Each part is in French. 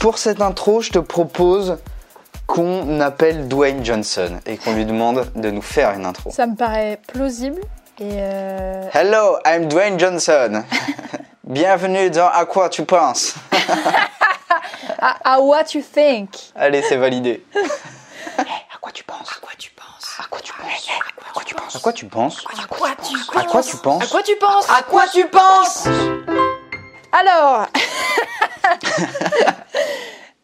Pour cette intro, je te propose qu'on appelle Dwayne Johnson et qu'on lui demande de nous faire une intro. Ça me paraît plausible et euh, Hello, I'm Dwayne Johnson. Bienvenue dans À quoi tu penses à, à what you think. Allez, c'est validé. À quoi tu penses À quoi tu penses À quoi tu penses À quoi tu penses À quoi tu penses À quoi tu penses À quoi tu penses À quoi tu penses À quoi tu penses Alors,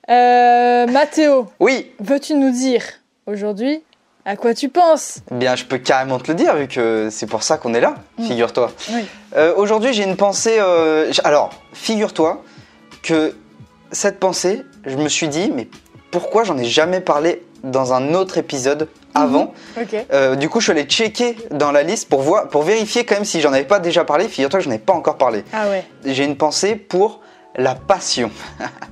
euh, Mathéo, Oui, veux-tu nous dire aujourd'hui à quoi tu penses? Bien je peux carrément te le dire vu que c'est pour ça qu'on est là, figure-toi. Oui. Euh, Aujourd'hui, j'ai une pensée. euh, alors, figure-toi que cette pensée, je me suis dit, mais pourquoi j'en ai jamais parlé dans un autre épisode avant? Ok. Euh, Du coup, je suis allé checker dans la liste pour, voir, pour vérifier quand même si j'en avais pas déjà parlé. Figure-toi que je n'en ai pas encore parlé. Ah ouais. J'ai une pensée pour la passion.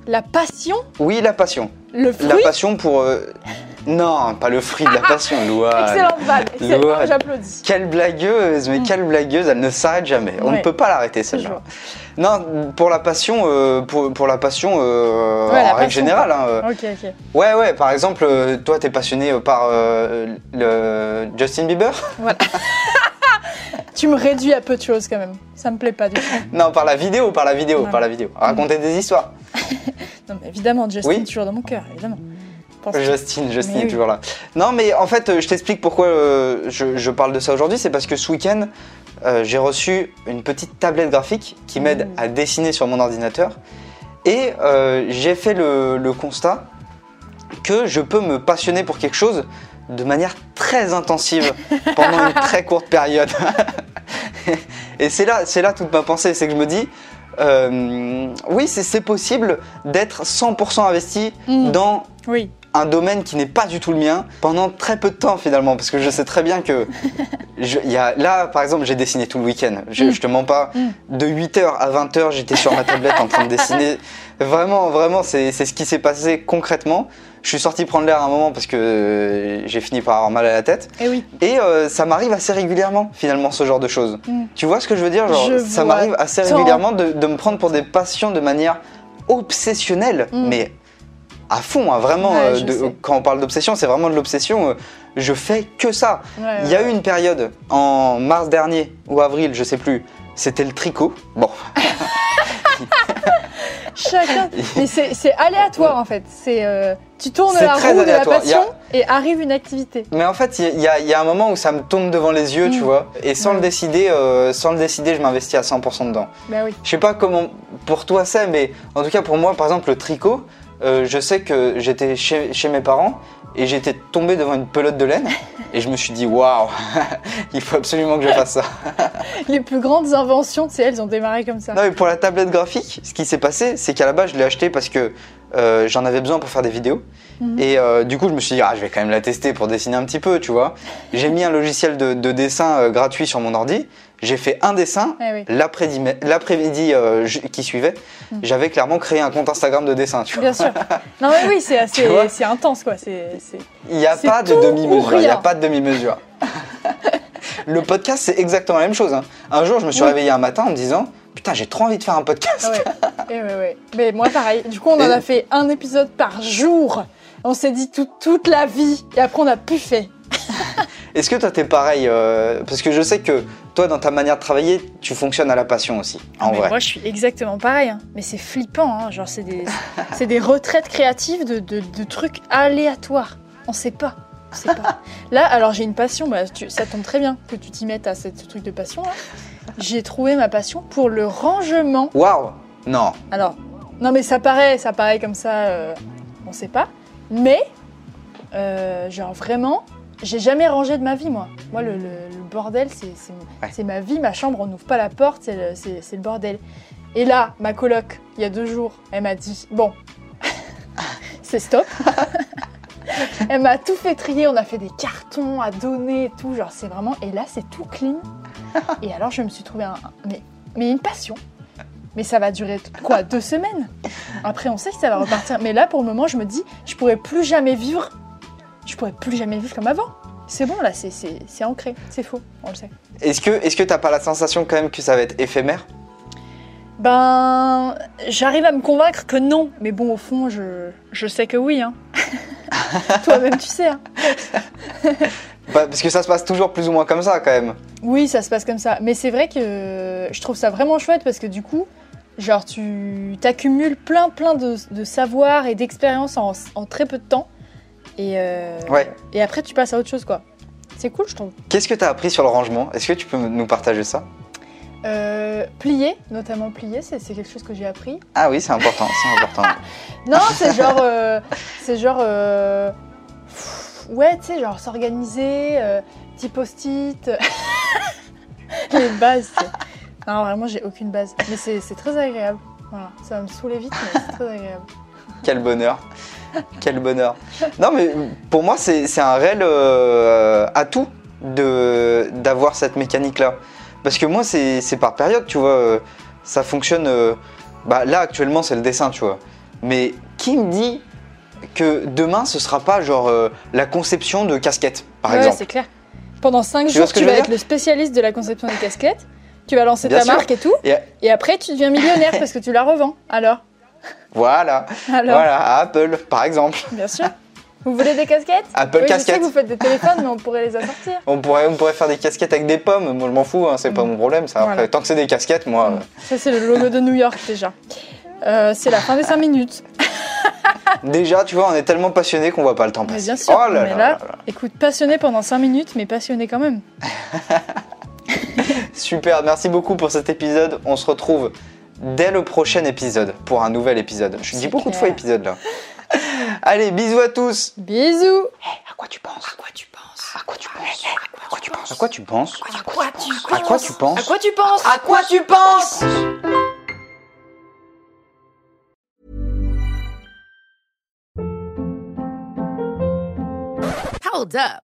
La passion Oui, la passion. Le fruit La passion pour. euh, Non, pas le fruit de la passion, Louane. Excellente balle. Excellent. J'applaudis. Quelle blagueuse, mais quelle blagueuse, elle ne s'arrête jamais. On Ouais. ne peut pas l'arrêter celle-là. Non, pour la passion, euh, pour, pour la passion euh, Ouais, la en règle passion, générale. hein, euh, Ok, ok. ouais, ouais. Par exemple, toi, t'es passionné par euh, le Justin Bieber? Tu me réduis à peu de choses quand même. Ça me plaît pas du tout. Non, par la vidéo, par la vidéo, par la vidéo. Raconter des histoires. Non, mais évidemment, Justin Oui. est toujours dans mon cœur, évidemment. Justine, Justine est oui. toujours là. Non, mais en fait, euh, je t'explique pourquoi euh, je, je parle de ça aujourd'hui. C'est parce que ce week-end, euh, j'ai reçu une petite tablette graphique qui m'aide Mmh. à dessiner sur mon ordinateur. Et euh, j'ai fait le, le constat que je peux me passionner pour quelque chose de manière très intensive pendant une très courte période. Et c'est là, c'est là toute ma pensée, c'est que je me dis, euh, oui, c'est possible d'être 100% investi Mm. dans Oui. Un domaine qui n'est pas du tout le mien pendant très peu de temps finalement parce que je sais très bien que je, y a, là par exemple j'ai dessiné tout le week-end. Je, Mm. je te mens pas. Mm. de 8h à 20h j'étais sur ma tablette en train de dessiner. Vraiment vraiment c'est ce qui s'est passé concrètement. Je suis sorti prendre l'air un moment parce que euh, j'ai fini par avoir mal à la tête. Et oui. et euh, ça m'arrive assez régulièrement finalement ce genre de choses. Mm. tu vois ce que je veux dire? Genre, Je ça m'arrive assez régulièrement de, de me prendre pour des passions de manière obsessionnelle mais à fond hein, vraiment Ouais, euh, de- quand on parle d'obsession c'est vraiment de l'obsession euh, je fais que ça Ouais, il y a eu une période en mars dernier ou avril je sais plus c'était le tricot bon Chacun. Mais c'est aléatoire en fait. C'est euh, tu tournes la roue de la a- passion et arrive une activité. mais en fait il y, a- il y a un moment où ça me tombe devant les yeux tu Mm. vois et sans le décider euh, sans le décider je m'investis à 100% dedans Bah oui. Je sais pas comment pour toi c'est, mais en tout cas pour moi, par exemple, le tricot, euh, je sais que j'étais chez, chez mes parents et j'étais tombé devant une pelote de laine et je me suis dit waouh, il faut absolument que je fasse ça. Les plus grandes inventions, c'est elles ont démarré comme ça. Non, mais pour la tablette graphique, ce qui s'est passé, c'est qu'à la base, je l'ai acheté parce que euh, j'en avais besoin pour faire des vidéos. Mhm. Et euh, du coup, je me suis dit, ah, je vais quand même la tester pour dessiner un petit peu, tu vois. J'ai mis un logiciel de, de dessin gratuit sur mon ordi. J'ai fait un dessin. Eh oui. L'après-midi euh, qui suivait, Mhm. j'avais clairement créé un compte Instagram de dessin, tu vois. Bien sûr. Non mais oui, c'est assez, c'est intense quoi. Il n'y a pas de demi-mesure. Il n'y a pas de demi-mesure. Le podcast, c'est exactement la même chose. hein. Un jour, je me suis Oui. réveillé un matin en me disant Putain, j'ai trop envie de faire un podcast. Ouais. Eh ouais, ouais. Mais moi pareil. Du coup, on en a fait un épisode par jour. On s'est dit tout- toute la vie et après on a plus fait. Est-ce que toi, t'es pareil euh, Parce que je sais que toi, dans ta manière de travailler, tu fonctionnes à la passion aussi, en Ah, Mais vrai. Moi, je suis exactement pareil. hein. Mais c'est flippant. hein. Genre, c'est des, c'est des retraites créatives de, de- de trucs aléatoires. On sait pas. On sait pas. Là, alors j'ai une passion. bah, tu- ça tombe très bien que tu t'y mettes à ce truc de passion. là. J'ai trouvé ma passion pour le rangement. Waouh Non. Alors, non, mais ça paraît, ça paraît comme ça. euh, on sait pas. Mais, euh, genre vraiment. J'ai jamais rangé de ma vie, moi. Moi, le, le- le bordel, c'est Ouais. ma vie, ma chambre, on n'ouvre pas la porte, c'est le, bordel. Et là, ma coloc, il y a deux jours, elle m'a dit Bon, c'est stop. elle m'a tout fait trier, on a fait des cartons à donner et tout, genre c'est vraiment. Et là, c'est tout clean. Et alors, je me suis trouvé un. Mais, mais une passion. Mais ça va durer quoi Deux semaines? Après, on sait que ça va repartir. Mais là, pour le moment, je me dis Je pourrais plus jamais vivre. Je pourrais plus jamais vivre comme avant. C'est bon, là, c'est- ancré. C'est faux, on le sait. Est-ce que est-ce que t'as pas la sensation quand même que ça va être éphémère? Ben, j'arrive à me convaincre que non, mais bon, au fond, je, je sais que oui. Hein. Toi-même, tu sais. Hein. Bah, parce que ça se passe toujours plus ou moins comme ça quand même. Oui, ça se passe comme ça. Mais c'est vrai que je trouve ça vraiment chouette parce que du coup, genre, tu t'accumules plein, plein de, de savoir et d'expérience en, en très peu de temps. Et, euh, Ouais. et après, tu passes à autre chose, quoi. C'est cool, je trouve. Qu'est-ce que tu as appris sur le rangement? Est-ce que tu peux nous partager ça? Euh, plier, notamment plier, c'est quelque chose que j'ai appris. Ah oui, c'est important, c'est important. Non, c'est genre. euh, c'est genre. euh, pff, ouais, tu sais, genre s'organiser, petit post-it. Les bases. Non, vraiment, j'ai aucune base. Mais c'est c'est très agréable. Voilà, ça va me saouler vite, mais c'est très agréable. Quel bonheur. Quel bonheur. Non, mais pour moi, c'est un réel euh, atout de- d'avoir cette mécanique-là. Parce que moi, c'est par période, tu vois. euh, Ça fonctionne. euh, bah, là, actuellement, c'est le dessin, tu vois. Mais qui me dit que demain, ce sera pas genre euh, la conception de casquettes, par ouais, exemple? c'est clair. Pendant 5 Tu vois jours, tu vas être le spécialiste de la conception des casquettes. Tu vas lancer Bien ta sûr. marque et tout. Et- Et après, tu deviens millionnaire parce que tu la revends. Alors? Voilà. Alors Voilà, à Apple, par exemple. Bien sûr. Vous voulez des casquettes Apple Oui, je sais casquette. que vous faites des téléphones, mais on pourrait les assortir. On pourrait, on pourrait faire des casquettes avec des pommes. Moi, je m'en fous, hein, c'est pas mon problème. Ça. Après, Voilà. tant que c'est des casquettes, moi. euh, Ça, c'est le logo de New York déjà. Euh, c'est la fin des 5 minutes. Déjà, tu vois, on est tellement passionné qu'on voit pas le temps Mais passer. bien sûr. Oh là mais là là, là là. écoute, passionné pendant 5 minutes, mais passionné quand même. Super, merci beaucoup pour cet épisode. On se retrouve dès le prochain épisode pour un nouvel épisode. Je dis beaucoup de fois épisode là. Allez, bisous à tous. Bisous À quoi tu penses À quoi tu penses À quoi tu penses À quoi tu penses À quoi tu penses À quoi tu penses À quoi tu penses À quoi tu penses À quoi tu penses Hold up.